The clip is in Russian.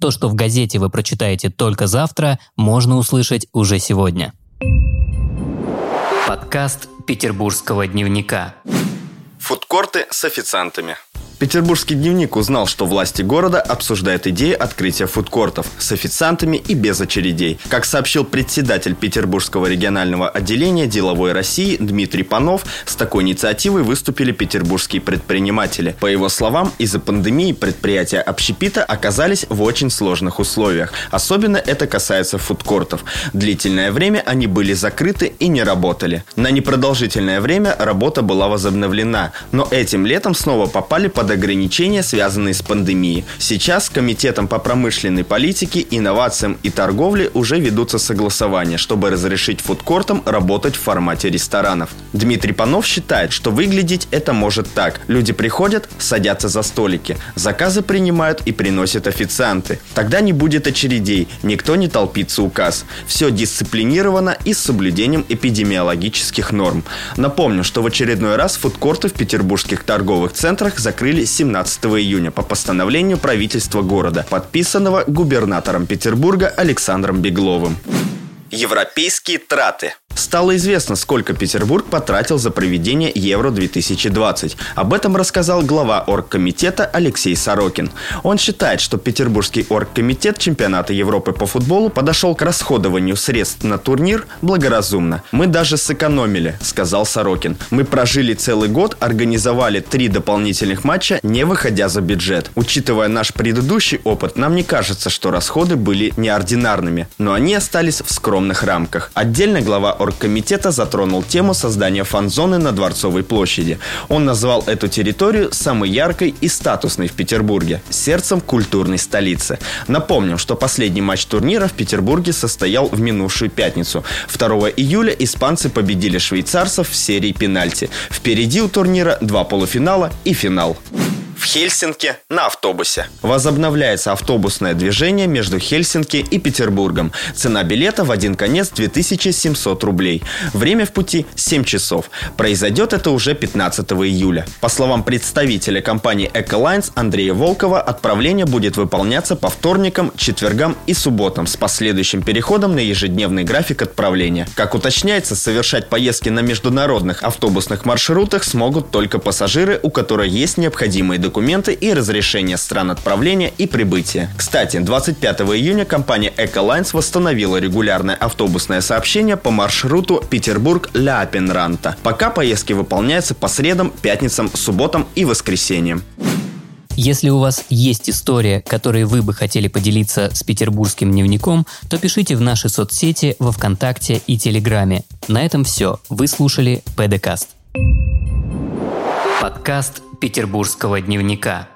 То, что в газете вы прочитаете только завтра, можно услышать уже сегодня. Подкаст Петербургского дневника. Фудкорты с официантами. Петербургский дневник узнал, что власти города обсуждают идею открытия фудкортов с официантами и без очередей. Как сообщил председатель Петербургского регионального отделения деловой России Дмитрий Панов, с такой инициативой выступили петербургские предприниматели. По его словам, из-за пандемии предприятия общепита оказались в очень сложных условиях. Особенно это касается фудкортов. Длительное время они были закрыты и не работали. На непродолжительное время работа была возобновлена, но этим летом снова попали под под ограничения, связанные с пандемией. Сейчас Комитетом по промышленной политике, инновациям и торговле уже ведутся согласования, чтобы разрешить фудкортам работать в формате ресторанов. Дмитрий Панов считает, что выглядеть это может так. Люди приходят, садятся за столики, заказы принимают и приносят официанты. Тогда не будет очередей, никто не толпится указ. Все дисциплинировано и с соблюдением эпидемиологических норм. Напомню, что в очередной раз фудкорты в петербургских торговых центрах закрыли открыли 17 июня по постановлению правительства города, подписанного губернатором Петербурга Александром Бегловым. Европейские траты – Стало известно, сколько Петербург потратил за проведение Евро-2020. Об этом рассказал глава оргкомитета Алексей Сорокин. Он считает, что Петербургский оргкомитет чемпионата Европы по футболу подошел к расходованию средств на турнир благоразумно. «Мы даже сэкономили», — сказал Сорокин. «Мы прожили целый год, организовали три дополнительных матча, не выходя за бюджет. Учитывая наш предыдущий опыт, нам не кажется, что расходы были неординарными, но они остались в скромных рамках». Отдельно глава оргкомитета затронул тему создания фан-зоны на Дворцовой площади. Он назвал эту территорию самой яркой и статусной в Петербурге, сердцем культурной столицы. Напомним, что последний матч турнира в Петербурге состоял в минувшую пятницу. 2 июля испанцы победили швейцарцев в серии пенальти. Впереди у турнира два полуфинала и финал. Хельсинки на автобусе. Возобновляется автобусное движение между Хельсинки и Петербургом. Цена билета в один конец 2700 рублей. Время в пути 7 часов. Произойдет это уже 15 июля. По словам представителя компании Эколайнс Андрея Волкова, отправление будет выполняться по вторникам, четвергам и субботам с последующим переходом на ежедневный график отправления. Как уточняется, совершать поездки на международных автобусных маршрутах смогут только пассажиры, у которых есть необходимые документы документы и разрешение стран отправления и прибытия. Кстати, 25 июня компания Эколайнс восстановила регулярное автобусное сообщение по маршруту Петербург-Ляпенранта. Пока поездки выполняются по средам, пятницам, субботам и воскресеньям. Если у вас есть история, которой вы бы хотели поделиться с петербургским дневником, то пишите в наши соцсети во Вконтакте и Телеграме. На этом все. Вы слушали ПДКаст. Подкаст петербургского дневника.